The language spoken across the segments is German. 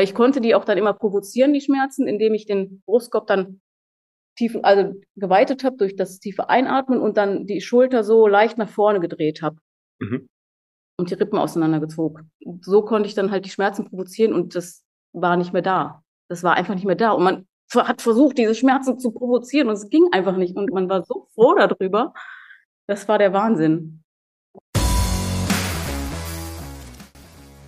Weil ich konnte die auch dann immer provozieren, die Schmerzen, indem ich den Brustkorb dann tief, also geweitet habe durch das tiefe Einatmen und dann die Schulter so leicht nach vorne gedreht habe. Mhm. Und die Rippen auseinandergezogen. So konnte ich dann halt die Schmerzen provozieren und das war nicht mehr da. Das war einfach nicht mehr da. Und man hat versucht, diese Schmerzen zu provozieren und es ging einfach nicht. Und man war so froh darüber. Das war der Wahnsinn.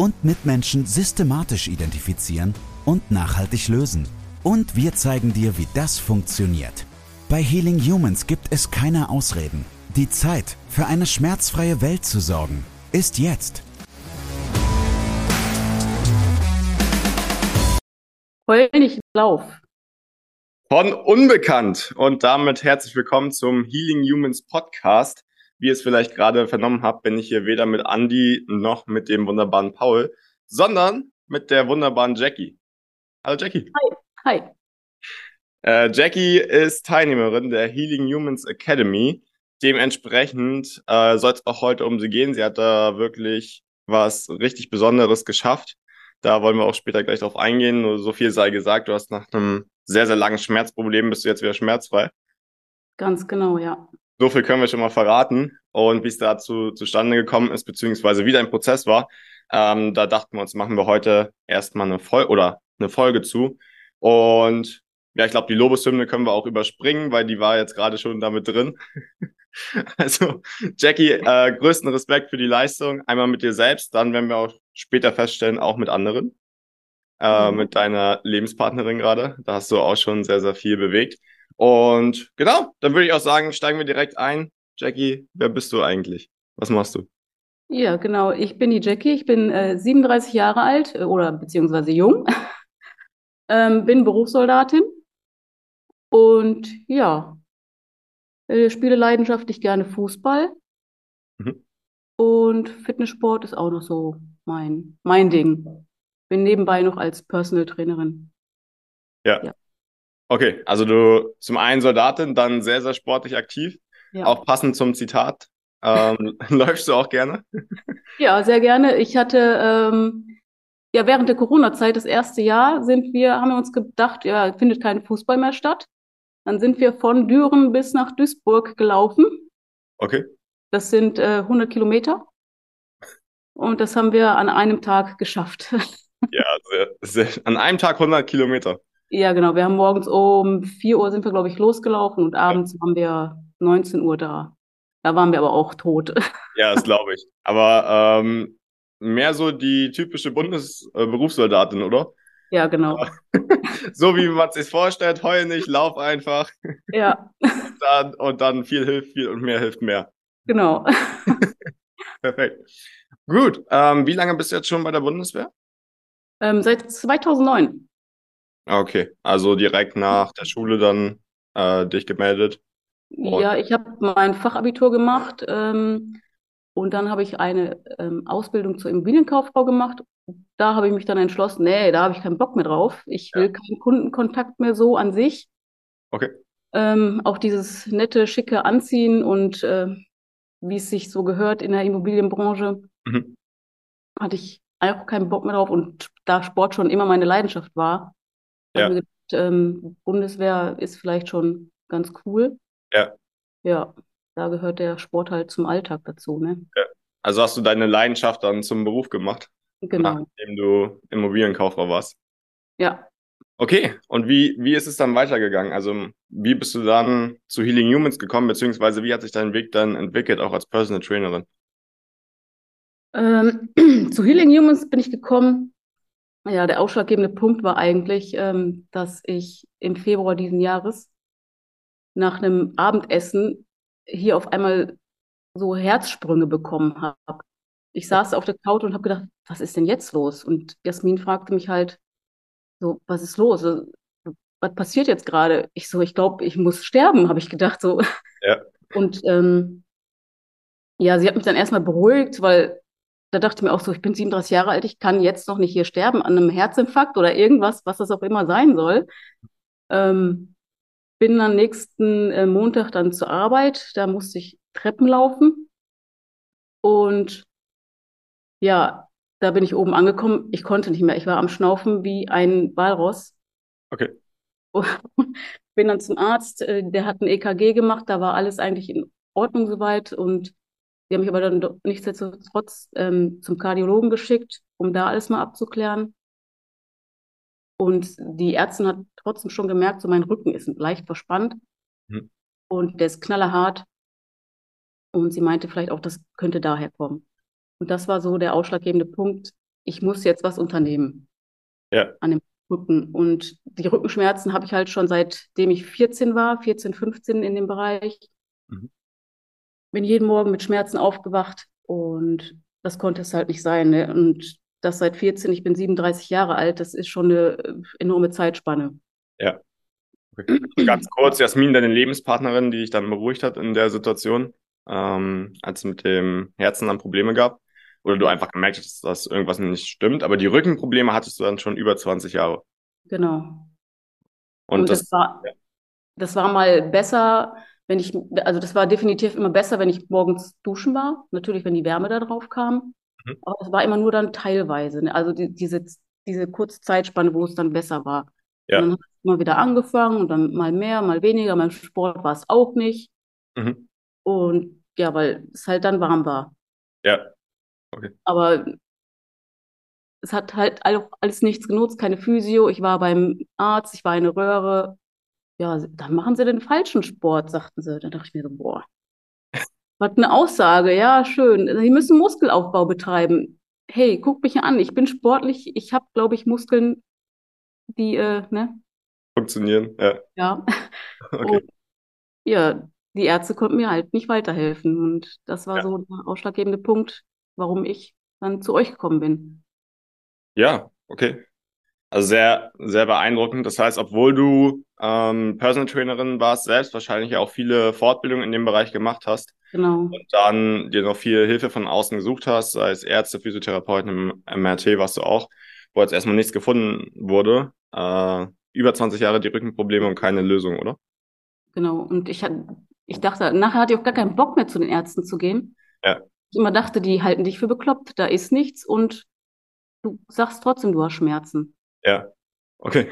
und Mitmenschen systematisch identifizieren und nachhaltig lösen. Und wir zeigen dir, wie das funktioniert. Bei Healing Humans gibt es keine Ausreden. Die Zeit, für eine schmerzfreie Welt zu sorgen, ist jetzt. Heul nicht Lauf. Von Unbekannt und damit herzlich willkommen zum Healing Humans Podcast. Wie ihr es vielleicht gerade vernommen habt, bin ich hier weder mit Andy noch mit dem wunderbaren Paul, sondern mit der wunderbaren Jackie. Hallo Jackie. Hi. Hi. Äh, Jackie ist Teilnehmerin der Healing Humans Academy. Dementsprechend äh, soll es auch heute um sie gehen. Sie hat da wirklich was richtig Besonderes geschafft. Da wollen wir auch später gleich drauf eingehen. Nur so viel sei gesagt, du hast nach einem sehr, sehr langen Schmerzproblem bist du jetzt wieder schmerzfrei. Ganz genau, ja. So viel können wir schon mal verraten. Und wie es dazu zustande gekommen ist, beziehungsweise wie dein Prozess war, ähm, da dachten wir uns, machen wir heute erstmal eine Folge oder eine Folge zu. Und ja, ich glaube, die Lobeshymne können wir auch überspringen, weil die war jetzt gerade schon damit drin. also, Jackie, äh, größten Respekt für die Leistung. Einmal mit dir selbst, dann werden wir auch später feststellen, auch mit anderen. Äh, mhm. Mit deiner Lebenspartnerin gerade. Da hast du auch schon sehr, sehr viel bewegt. Und genau, dann würde ich auch sagen, steigen wir direkt ein. Jackie, wer bist du eigentlich? Was machst du? Ja, genau. Ich bin die Jackie. Ich bin äh, 37 Jahre alt äh, oder beziehungsweise jung. ähm, bin Berufssoldatin und ja, äh, spiele leidenschaftlich gerne Fußball. Mhm. Und Fitnesssport ist auch noch so mein, mein Ding. Bin nebenbei noch als Personal Trainerin. Ja. ja. Okay, also du zum einen Soldatin, dann sehr, sehr sportlich aktiv. Ja. Auch passend zum Zitat. Ähm, läufst du auch gerne? Ja, sehr gerne. Ich hatte ähm, ja während der Corona-Zeit, das erste Jahr, sind wir, haben wir uns gedacht, ja, findet kein Fußball mehr statt. Dann sind wir von Düren bis nach Duisburg gelaufen. Okay. Das sind äh, 100 Kilometer. Und das haben wir an einem Tag geschafft. Ja, sehr, sehr, an einem Tag 100 Kilometer. Ja, genau. Wir haben morgens um 4 Uhr sind wir, glaube ich, losgelaufen und abends waren wir 19 Uhr da. Da waren wir aber auch tot. Ja, das glaube ich. Aber ähm, mehr so die typische Bundesberufssoldatin, oder? Ja, genau. so wie man sich vorstellt, heul nicht, lauf einfach. Ja. Und dann, und dann viel hilft viel und mehr hilft mehr. Genau. Perfekt. Gut. Ähm, wie lange bist du jetzt schon bei der Bundeswehr? Ähm, seit 2009. Okay, also direkt nach der Schule dann äh, dich gemeldet. Ja, ich habe mein Fachabitur gemacht ähm, und dann habe ich eine ähm, Ausbildung zur Immobilienkauffrau gemacht. Da habe ich mich dann entschlossen, nee, da habe ich keinen Bock mehr drauf. Ich will ja. keinen Kundenkontakt mehr so an sich. Okay. Ähm, auch dieses nette, schicke Anziehen und äh, wie es sich so gehört in der Immobilienbranche, mhm. hatte ich auch keinen Bock mehr drauf. Und da Sport schon immer meine Leidenschaft war, ja. gedacht, ähm, Bundeswehr ist vielleicht schon ganz cool. Ja. Ja, da gehört der Sport halt zum Alltag dazu, ne? Ja. Also hast du deine Leidenschaft dann zum Beruf gemacht? Genau. Nachdem du Immobilienkauffrau warst. Ja. Okay, und wie, wie ist es dann weitergegangen? Also, wie bist du dann zu Healing Humans gekommen, beziehungsweise wie hat sich dein Weg dann entwickelt, auch als Personal Trainerin? Ähm, zu Healing Humans bin ich gekommen. Ja, der ausschlaggebende Punkt war eigentlich, ähm, dass ich im Februar diesen Jahres nach einem Abendessen hier auf einmal so Herzsprünge bekommen habe. Ich saß auf der Couch und habe gedacht, was ist denn jetzt los? Und Jasmin fragte mich halt, so, was ist los? was passiert jetzt gerade? Ich so, ich glaube, ich muss sterben, habe ich gedacht so. Ja. Und ähm, ja, sie hat mich dann erstmal beruhigt, weil da dachte ich mir auch so, ich bin 37 Jahre alt, ich kann jetzt noch nicht hier sterben an einem Herzinfarkt oder irgendwas, was das auch immer sein soll. Ähm, bin dann nächsten äh, Montag dann zur Arbeit, da musste ich Treppen laufen und ja, da bin ich oben angekommen. Ich konnte nicht mehr. Ich war am Schnaufen wie ein Walross. Okay. bin dann zum Arzt, äh, der hat ein EKG gemacht, da war alles eigentlich in Ordnung soweit und die haben mich aber dann nichtsdestotrotz ähm, zum Kardiologen geschickt, um da alles mal abzuklären. Und die Ärztin hat trotzdem schon gemerkt, so mein Rücken ist leicht verspannt mhm. und der ist knallerhart. Und sie meinte vielleicht auch, das könnte daher kommen. Und das war so der ausschlaggebende Punkt. Ich muss jetzt was unternehmen. Ja. An dem Rücken. Und die Rückenschmerzen habe ich halt schon seitdem ich 14 war, 14, 15 in dem Bereich. Mhm. Bin jeden Morgen mit Schmerzen aufgewacht und das konnte es halt nicht sein. Ne? Und das seit 14, ich bin 37 Jahre alt, das ist schon eine äh, enorme Zeitspanne. Ja. Okay. Ganz kurz, Jasmin, deine Lebenspartnerin, die dich dann beruhigt hat in der Situation, ähm, als es mit dem Herzen dann Probleme gab. Oder du einfach gemerkt hast, dass irgendwas nicht stimmt. Aber die Rückenprobleme hattest du dann schon über 20 Jahre. Genau. Und, Und das, das, war, das war mal besser, wenn ich, also das war definitiv immer besser, wenn ich morgens duschen war. Natürlich, wenn die Wärme da drauf kam. Mhm. Aber es war immer nur dann teilweise. Ne? Also die, diese, diese kurze Zeitspanne, wo es dann besser war. Ja. Und dann hat es immer wieder angefangen und dann mal mehr, mal weniger. Beim Sport war es auch nicht. Mhm. Und ja, weil es halt dann warm war. Ja. Okay. Aber es hat halt alles nichts genutzt, keine Physio. Ich war beim Arzt, ich war eine Röhre. Ja, dann machen sie den falschen Sport, sagten sie. Da dachte ich mir so, boah, was eine Aussage, ja, schön. Sie müssen Muskelaufbau betreiben. Hey, guck mich an, ich bin sportlich, ich habe, glaube ich, Muskeln, die, äh, ne? Funktionieren, ja. Ja. Okay. Und, ja, die Ärzte konnten mir halt nicht weiterhelfen. Und das war ja. so der ausschlaggebende Punkt, warum ich dann zu euch gekommen bin. Ja, okay. Also sehr, sehr beeindruckend. Das heißt, obwohl du ähm, Personal Trainerin warst, selbst wahrscheinlich auch viele Fortbildungen in dem Bereich gemacht hast. Genau. Und dann dir noch viel Hilfe von außen gesucht hast, sei es Ärzte, Physiotherapeuten, im MRT warst du auch, wo jetzt erstmal nichts gefunden wurde. Äh, über 20 Jahre die Rückenprobleme und keine Lösung, oder? Genau. Und ich, ich dachte, nachher hatte ich auch gar keinen Bock mehr zu den Ärzten zu gehen. Ja. Ich immer dachte, die halten dich für bekloppt, da ist nichts und du sagst trotzdem, du hast Schmerzen. Ja, okay.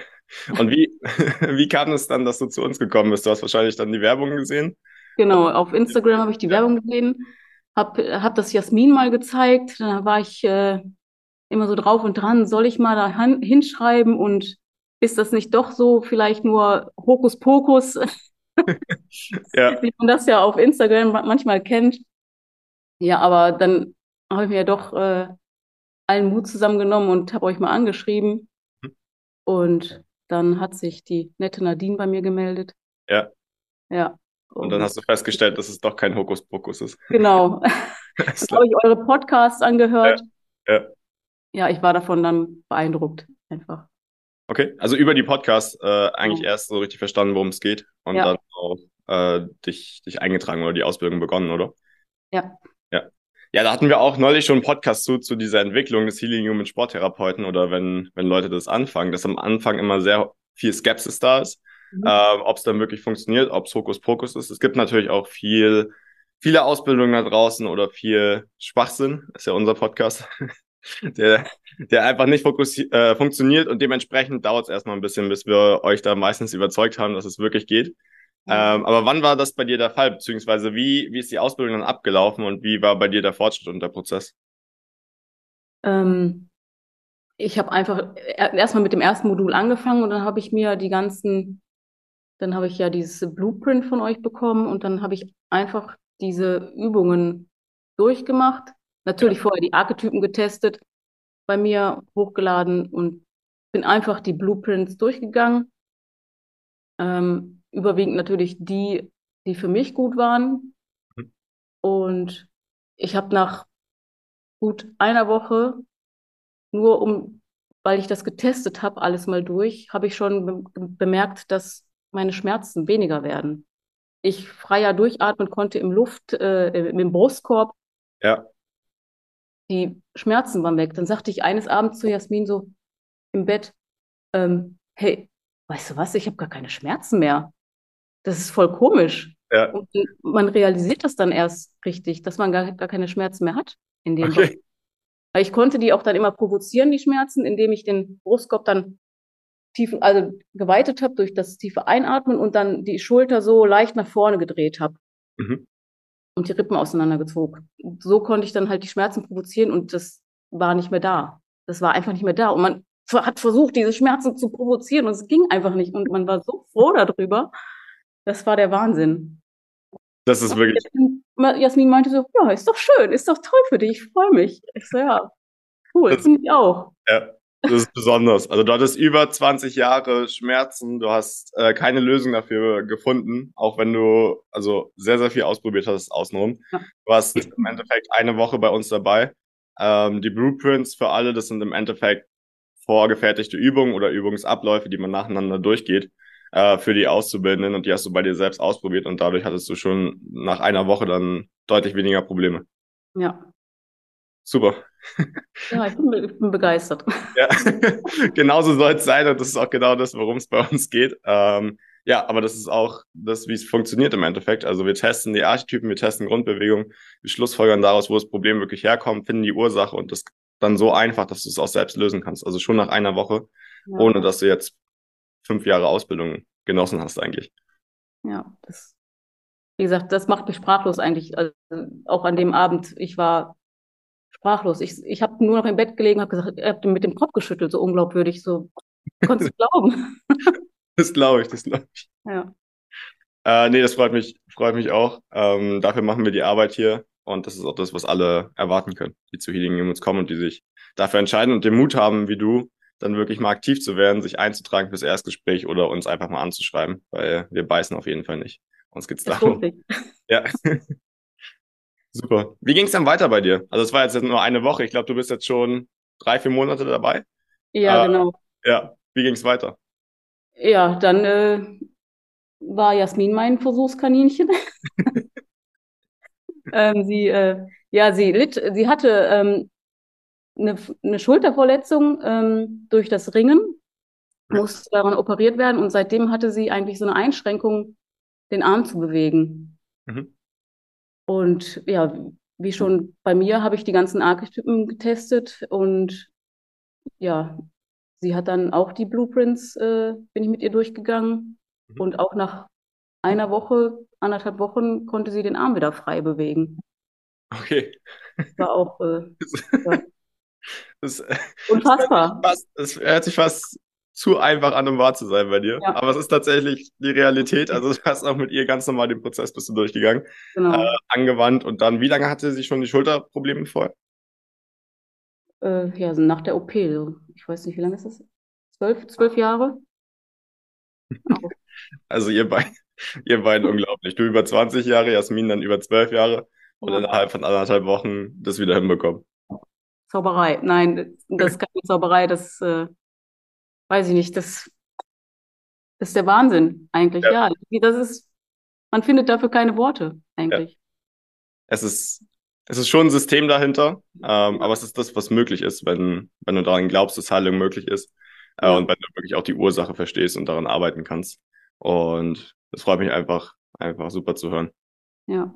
Und wie, wie kam es dann, dass du zu uns gekommen bist? Du hast wahrscheinlich dann die Werbung gesehen. Genau, auf Instagram habe ich die Werbung gesehen, habe hab das Jasmin mal gezeigt, dann war ich äh, immer so drauf und dran, soll ich mal da hinschreiben und ist das nicht doch so vielleicht nur Hokuspokus, ja. wie man das ja auf Instagram manchmal kennt. Ja, aber dann habe ich mir ja doch äh, allen Mut zusammengenommen und habe euch mal angeschrieben. Und dann hat sich die nette Nadine bei mir gemeldet. Ja. Ja. Und, und dann hast du festgestellt, dass es doch kein Hokuspokus ist. Genau. dann habe ich eure Podcasts angehört. Ja. ja. Ja, ich war davon dann beeindruckt, einfach. Okay, also über die Podcasts äh, eigentlich ja. erst so richtig verstanden, worum es geht und ja. dann auch äh, dich, dich eingetragen oder die Ausbildung begonnen, oder? Ja. Ja. Da hatten wir auch neulich schon einen Podcast zu, zu dieser Entwicklung des Healing Human Sporttherapeuten oder wenn, wenn Leute das anfangen, dass am Anfang immer sehr viel Skepsis da ist, mhm. äh, ob es dann wirklich funktioniert, ob es Hokuspokus ist. Es gibt natürlich auch viel, viele Ausbildungen da draußen oder viel Schwachsinn, ist ja unser Podcast, der, der einfach nicht äh, funktioniert und dementsprechend dauert es erstmal ein bisschen, bis wir euch da meistens überzeugt haben, dass es wirklich geht. Ähm, aber wann war das bei dir der Fall? Beziehungsweise wie, wie ist die Ausbildung dann abgelaufen und wie war bei dir der Fortschritt und der Prozess? Ähm, ich habe einfach erstmal mit dem ersten Modul angefangen und dann habe ich mir die ganzen, dann habe ich ja dieses Blueprint von euch bekommen und dann habe ich einfach diese Übungen durchgemacht. Natürlich ja. vorher die Archetypen getestet, bei mir hochgeladen und bin einfach die Blueprints durchgegangen. Ähm, überwiegend natürlich die, die für mich gut waren. Mhm. Und ich habe nach gut einer Woche nur um weil ich das getestet habe, alles mal durch, habe ich schon be bemerkt, dass meine Schmerzen weniger werden. Ich freier durchatmen konnte im Luft, äh, im Brustkorb. Ja. Die Schmerzen waren weg. Dann sagte ich eines Abends zu Jasmin so im Bett, ähm, hey, weißt du was, ich habe gar keine Schmerzen mehr. Das ist voll komisch. Ja. Und man realisiert das dann erst richtig, dass man gar, gar keine Schmerzen mehr hat in dem Okay. Weil ich konnte die auch dann immer provozieren, die Schmerzen, indem ich den Brustkorb dann tief, also geweitet habe durch das tiefe Einatmen und dann die Schulter so leicht nach vorne gedreht habe. Mhm. Und die Rippen auseinandergezogen. So konnte ich dann halt die Schmerzen provozieren und das war nicht mehr da. Das war einfach nicht mehr da. Und man hat versucht, diese Schmerzen zu provozieren und es ging einfach nicht. Und man war so froh darüber. Das war der Wahnsinn. Das ist wirklich. Jasmin meinte so, ja, ist doch schön, ist doch toll für dich, ich freue mich. Ich so, ja, cool, finde ich auch. Ja, das ist besonders. Also du hattest über 20 Jahre Schmerzen, du hast äh, keine Lösung dafür gefunden, auch wenn du also sehr, sehr viel ausprobiert hast außenrum. Ja. Du warst im Endeffekt eine Woche bei uns dabei. Ähm, die Blueprints für alle, das sind im Endeffekt vorgefertigte Übungen oder Übungsabläufe, die man nacheinander durchgeht äh, für die Auszubildenden und die hast du bei dir selbst ausprobiert und dadurch hattest du schon nach einer Woche dann deutlich weniger Probleme. Ja. Super. Ja, ich bin, ich bin begeistert. Ja, genauso soll es sein und das ist auch genau das, worum es bei uns geht. Ähm, ja, aber das ist auch das, wie es funktioniert im Endeffekt. Also wir testen die Archetypen, wir testen Grundbewegungen, wir schlussfolgern daraus, wo das Problem wirklich herkommt, finden die Ursache und das dann so einfach, dass du es auch selbst lösen kannst. Also schon nach einer Woche, ja. ohne dass du jetzt fünf Jahre Ausbildung genossen hast eigentlich. Ja, das, wie gesagt, das macht mich sprachlos eigentlich. Also auch an dem Abend, ich war sprachlos. Ich, ich habe nur noch im Bett gelegen, habe gesagt, hat mit dem Kopf geschüttelt, so unglaubwürdig, so konntest du glauben. das glaube ich, das glaube ich. Ja. Äh, nee, das freut mich, freut mich auch. Ähm, dafür machen wir die Arbeit hier und das ist auch das, was alle erwarten können, die zu Healing Humans kommen und die sich dafür entscheiden und den Mut haben, wie du, dann wirklich mal aktiv zu werden, sich einzutragen fürs Erstgespräch oder uns einfach mal anzuschreiben, weil wir beißen auf jeden Fall nicht. Uns geht's darum. Ja. Super. Wie ging's dann weiter bei dir? Also es war jetzt nur eine Woche. Ich glaube, du bist jetzt schon drei, vier Monate dabei. Ja, äh, genau. Ja. Wie ging's weiter? Ja, dann äh, war Jasmin mein Versuchskaninchen. ähm, sie, äh, ja, sie litt, sie hatte ähm, eine, eine Schulterverletzung ähm, durch das Ringen, musste daran operiert werden und seitdem hatte sie eigentlich so eine Einschränkung, den Arm zu bewegen. Mhm. Und ja, wie schon bei mir habe ich die ganzen Archetypen getestet und ja, sie hat dann auch die Blueprints, äh, bin ich mit ihr durchgegangen mhm. und auch nach einer Woche, anderthalb Wochen konnte sie den Arm wieder frei bewegen. Okay. War auch äh, das, Unfassbar. Es hört sich fast zu einfach an, um wahr zu sein bei dir. Ja. Aber es ist tatsächlich die Realität. Also du hast auch mit ihr ganz normal den Prozess bist du durchgegangen, genau. äh, angewandt und dann, wie lange hatte sie schon die Schulterprobleme vorher? Äh, ja, also nach der OP. So. Ich weiß nicht, wie lange ist das? Zwölf, zwölf Jahre? Genau. also ihr beiden, ihr beiden unglaublich. Du über 20 Jahre, Jasmin dann über zwölf Jahre und ja. innerhalb von anderthalb Wochen das wieder hinbekommen. Zauberei. Nein, das ist keine Zauberei, das äh, weiß ich nicht. Das, das ist der Wahnsinn eigentlich. Ja. ja, das ist, man findet dafür keine Worte eigentlich. Ja. Es ist, es ist schon ein System dahinter, ähm, aber es ist das, was möglich ist, wenn, wenn du daran glaubst, dass Heilung möglich ist äh, ja. und wenn du wirklich auch die Ursache verstehst und daran arbeiten kannst. Und das freut mich einfach, einfach super zu hören. Ja.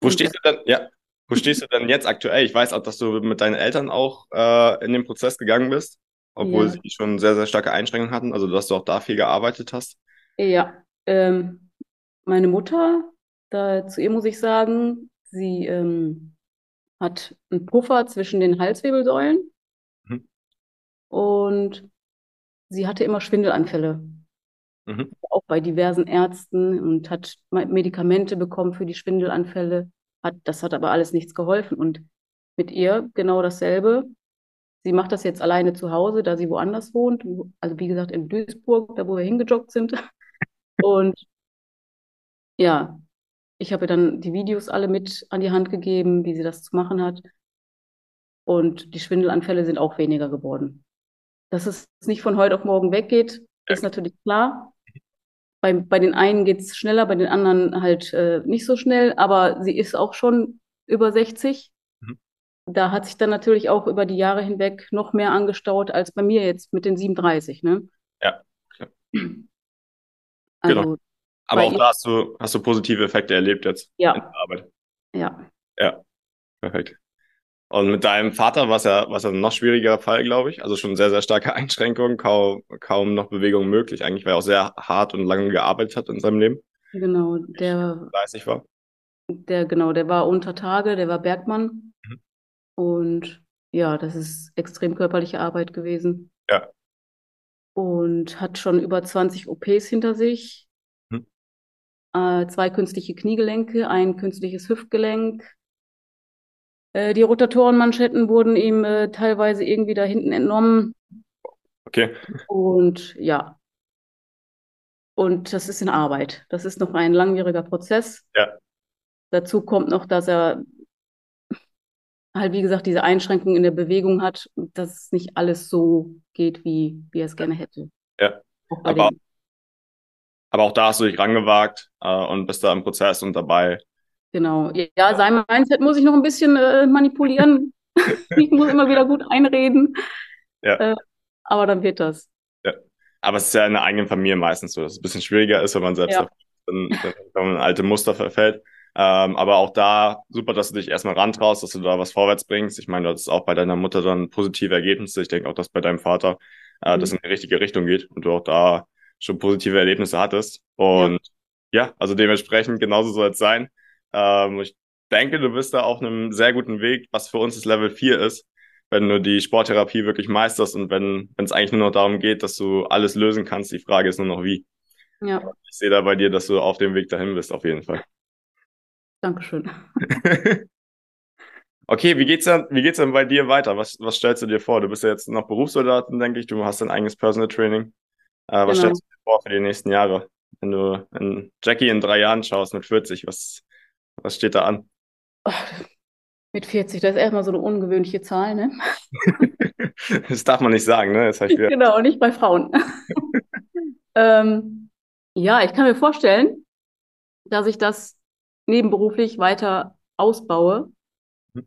Wo stehst du denn? Ja. Wo stehst du denn jetzt aktuell? Ich weiß auch, dass du mit deinen Eltern auch äh, in den Prozess gegangen bist, obwohl ja. sie schon sehr, sehr starke Einschränkungen hatten, also dass du auch da viel gearbeitet hast. Ja, ähm, meine Mutter, da zu ihr muss ich sagen, sie ähm, hat einen Puffer zwischen den Halswirbelsäulen mhm. und sie hatte immer Schwindelanfälle. Mhm. Auch bei diversen Ärzten und hat Medikamente bekommen für die Schwindelanfälle. Hat, das hat aber alles nichts geholfen. Und mit ihr genau dasselbe. Sie macht das jetzt alleine zu Hause, da sie woanders wohnt. Also wie gesagt in Duisburg, da wo wir hingejoggt sind. Und ja, ich habe ihr dann die Videos alle mit an die Hand gegeben, wie sie das zu machen hat. Und die Schwindelanfälle sind auch weniger geworden. dass es nicht von heute auf morgen weggeht, ist natürlich klar. Bei, bei den einen geht es schneller, bei den anderen halt äh, nicht so schnell, aber sie ist auch schon über 60. Mhm. Da hat sich dann natürlich auch über die Jahre hinweg noch mehr angestaut als bei mir jetzt mit den 37. Ne? Ja. Klar. Also, genau. Aber auch da hast du, hast du positive Effekte erlebt jetzt ja. in der Arbeit. Ja. Ja, perfekt. Und mit deinem Vater war es ja, war es ja ein noch schwierigerer Fall, glaube ich. Also schon sehr, sehr starke Einschränkungen, kaum, kaum noch Bewegung möglich. Eigentlich, weil er auch sehr hart und lange gearbeitet hat in seinem Leben. Genau, der. Fleißig war. Der, genau, der war unter Tage, der war Bergmann. Mhm. Und ja, das ist extrem körperliche Arbeit gewesen. Ja. Und hat schon über 20 OPs hinter sich. Mhm. Äh, zwei künstliche Kniegelenke, ein künstliches Hüftgelenk, die Rotatorenmanschetten wurden ihm äh, teilweise irgendwie da hinten entnommen. Okay. Und ja. Und das ist in Arbeit. Das ist noch ein langwieriger Prozess. Ja. Dazu kommt noch, dass er halt, wie gesagt, diese Einschränkungen in der Bewegung hat, dass es nicht alles so geht, wie, wie er es gerne hätte. Ja. Auch aber, aber auch da hast du dich rangewagt äh, und bist da im Prozess und dabei, Genau. Ja, sein Mindset muss ich noch ein bisschen äh, manipulieren. ich muss immer wieder gut einreden. Ja. Äh, aber dann wird das. Ja. Aber es ist ja in der eigenen Familie meistens so, dass es ein bisschen schwieriger ist, wenn man selbst ja. in alte Muster verfällt. Ähm, aber auch da super, dass du dich erstmal rantraust, dass du da was vorwärts bringst. Ich meine, du hattest auch bei deiner Mutter dann positive Ergebnisse. Ich denke auch, dass bei deinem Vater äh, mhm. das in die richtige Richtung geht und du auch da schon positive Erlebnisse hattest. Und ja, ja also dementsprechend genauso soll es sein. Ähm, ich denke, du bist da auf einem sehr guten Weg, was für uns das Level 4 ist, wenn du die Sporttherapie wirklich meisterst und wenn es eigentlich nur noch darum geht, dass du alles lösen kannst. Die Frage ist nur noch wie. Ja. Ich sehe da bei dir, dass du auf dem Weg dahin bist, auf jeden Fall. Dankeschön. okay, wie geht's denn, wie geht's denn bei dir weiter? Was, was stellst du dir vor? Du bist ja jetzt noch Berufssoldatin, denke ich. Du hast dein eigenes Personal Training. Äh, was genau. stellst du dir vor für die nächsten Jahre? Wenn du in Jackie in drei Jahren schaust mit 40, was, was steht da an? mit 40, das ist erstmal so eine ungewöhnliche Zahl, ne? das darf man nicht sagen, ne? Das heißt, genau, nicht bei Frauen. ähm, ja, ich kann mir vorstellen, dass ich das nebenberuflich weiter ausbaue mhm.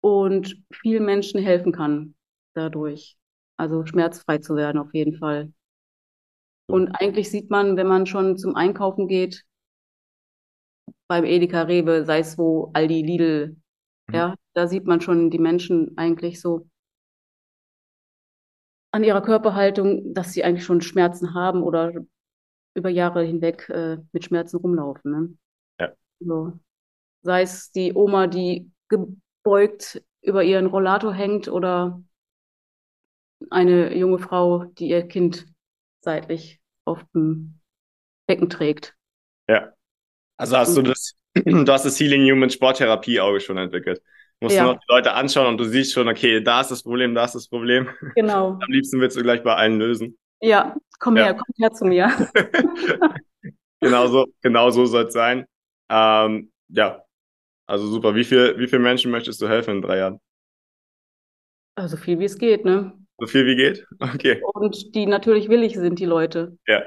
und vielen Menschen helfen kann dadurch. Also schmerzfrei zu werden auf jeden Fall. Und eigentlich sieht man, wenn man schon zum Einkaufen geht, beim Edeka, Rewe, sei es wo, Aldi, Lidl, mhm. ja, da sieht man schon die Menschen eigentlich so an ihrer Körperhaltung, dass sie eigentlich schon Schmerzen haben oder über Jahre hinweg äh, mit Schmerzen rumlaufen. Ne? Ja. So. Sei es die Oma, die gebeugt über ihren Rollator hängt oder eine junge Frau, die ihr Kind seitlich auf dem Becken trägt. Ja. Also hast du das, du hast das Healing Human Sporttherapie Auge schon entwickelt. Musst ja. du noch die Leute anschauen und du siehst schon, okay, da ist das Problem, da ist das Problem. Genau. Am liebsten willst du gleich bei allen lösen. Ja, komm ja. her, komm her zu mir. genau so, genau so soll es sein. Ähm, ja, also super. Wie viel, wie viel Menschen möchtest du helfen in drei Jahren? Also viel wie es geht, ne? So viel wie geht? Okay. Und die natürlich willig sind, die Leute. Ja.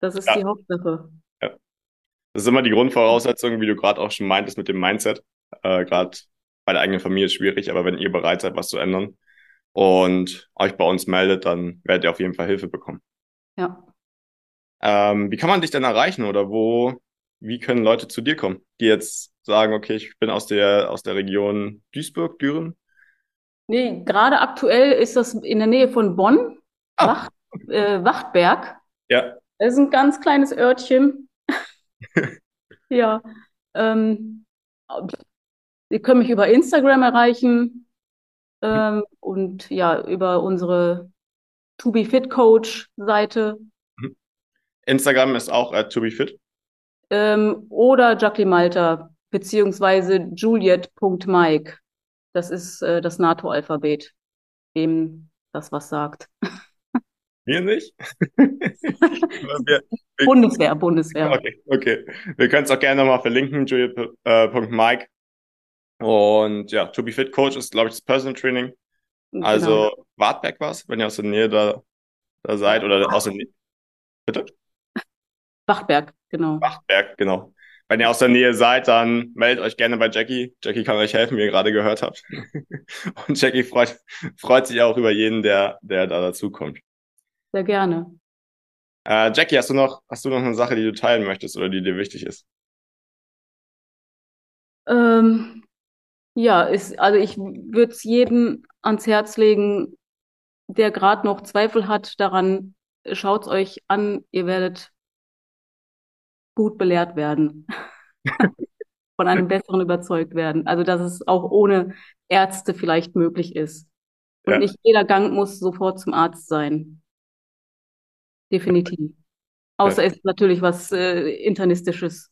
Das ist ja. die Hauptsache. Das ist immer die Grundvoraussetzung, wie du gerade auch schon meintest mit dem Mindset. Äh, gerade bei der eigenen Familie ist schwierig, aber wenn ihr bereit seid, was zu ändern und euch bei uns meldet, dann werdet ihr auf jeden Fall Hilfe bekommen. Ja. Ähm, wie kann man dich denn erreichen oder wo, wie können Leute zu dir kommen, die jetzt sagen, okay, ich bin aus der, aus der Region Duisburg, Düren? Nee, gerade aktuell ist das in der Nähe von Bonn, ah. Wacht, äh, Wachtberg. Ja. Das ist ein ganz kleines Örtchen. Ja. Ähm, Sie können mich über Instagram erreichen ähm, und ja, über unsere To Be Fit Coach Seite. Mhm. Instagram ist auch at To Be Fit. Ähm, oder Jacqueline Malta, beziehungsweise Juliet.mike. Das ist äh, das NATO-Alphabet, dem das was sagt. Mir nicht? wir, wir, Bundeswehr, Bundeswehr. Okay, okay. Wir können es auch gerne nochmal verlinken, julia.mike. Und ja, To Be Fit Coach ist, glaube ich, das Personal Training. Also genau. Wartberg was, wenn ihr aus der Nähe da, da seid oder aus der Nähe. Bitte? Wachtberg, genau. Wachtberg, genau. Wenn ihr aus der Nähe seid, dann meldet euch gerne bei Jackie. Jackie kann euch helfen, wie ihr gerade gehört habt. Und Jackie freut, freut sich auch über jeden, der, der da dazukommt. Sehr gerne. Äh, Jackie, hast du noch, hast du noch eine Sache, die du teilen möchtest oder die dir wichtig ist? Ähm, ja, ist, also ich würde es jedem ans Herz legen, der gerade noch Zweifel hat daran, schaut es euch an, ihr werdet gut belehrt werden, von einem Besseren überzeugt werden. Also dass es auch ohne Ärzte vielleicht möglich ist. Und ja. nicht jeder Gang muss sofort zum Arzt sein. Definitiv. Außer ja. es ist natürlich was äh, Internistisches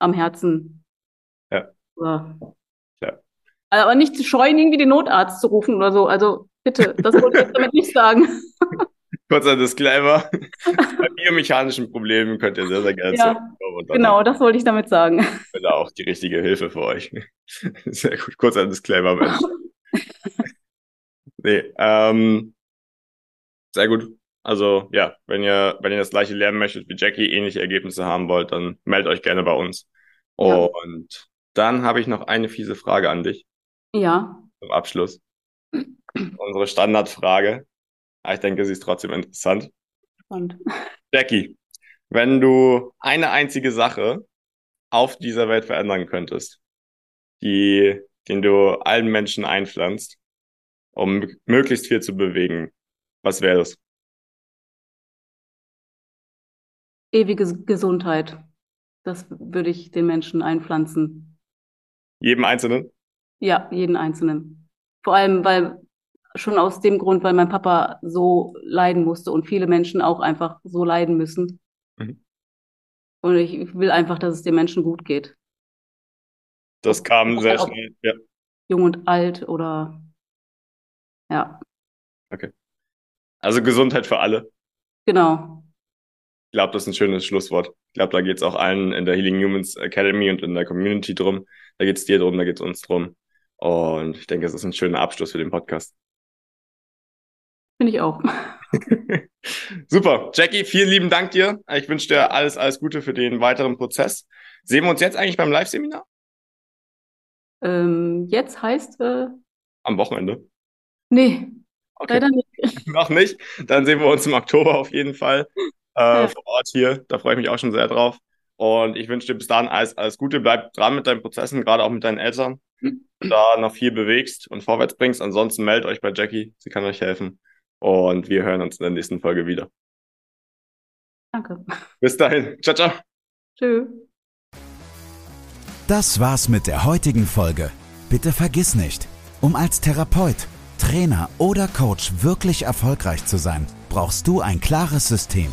am Herzen. Ja. Ja. Aber nicht zu scheuen, irgendwie den Notarzt zu rufen oder so. Also bitte, das wollte ich jetzt damit nicht sagen. Kurzer Disclaimer. Bei biomechanischen Problemen könnt ihr sehr, sehr gerne ja, Genau, das wollte ich damit sagen. Ich bin auch die richtige Hilfe für euch. Sehr gut. Kurzer Disclaimer, Mensch. nee, ähm, sehr gut. Also ja, wenn ihr, wenn ihr das gleiche lernen möchtet wie Jackie, ähnliche Ergebnisse haben wollt, dann meldet euch gerne bei uns. Ja. Und dann habe ich noch eine fiese Frage an dich. Ja. Zum Abschluss. Unsere Standardfrage. Aber ich denke, sie ist trotzdem interessant. Spannend. Jackie, wenn du eine einzige Sache auf dieser Welt verändern könntest, die, den du allen Menschen einpflanzt, um möglichst viel zu bewegen, was wäre das? Ewige Gesundheit. Das würde ich den Menschen einpflanzen. Jedem Einzelnen? Ja, jeden Einzelnen. Vor allem, weil schon aus dem Grund, weil mein Papa so leiden musste und viele Menschen auch einfach so leiden müssen. Mhm. Und ich will einfach, dass es den Menschen gut geht. Das kam sehr schnell, ja. Jung und alt oder ja. Okay. Also Gesundheit für alle. Genau. Ich glaube, das ist ein schönes Schlusswort. Ich glaube, da geht es auch allen in der Healing Humans Academy und in der Community drum. Da geht es dir drum, da geht es uns drum. Und ich denke, es ist ein schöner Abschluss für den Podcast. Finde ich auch. Super. Jackie, vielen lieben Dank dir. Ich wünsche dir alles, alles Gute für den weiteren Prozess. Sehen wir uns jetzt eigentlich beim Live-Seminar? Ähm, jetzt heißt. Äh... Am Wochenende. Nee. Okay. Leider nicht. Noch nicht. Dann sehen wir uns im Oktober auf jeden Fall äh, ja. vor Ort hier. Da freue ich mich auch schon sehr drauf. Und ich wünsche dir bis dahin alles, alles Gute. Bleib dran mit deinen Prozessen, gerade auch mit deinen Eltern. da noch viel bewegst und vorwärts bringst. Ansonsten meldet euch bei Jackie. Sie kann euch helfen. Und wir hören uns in der nächsten Folge wieder. Danke. Bis dahin. Ciao, ciao. Tschö. Das war's mit der heutigen Folge. Bitte vergiss nicht, um als Therapeut, Trainer oder Coach wirklich erfolgreich zu sein, brauchst du ein klares System.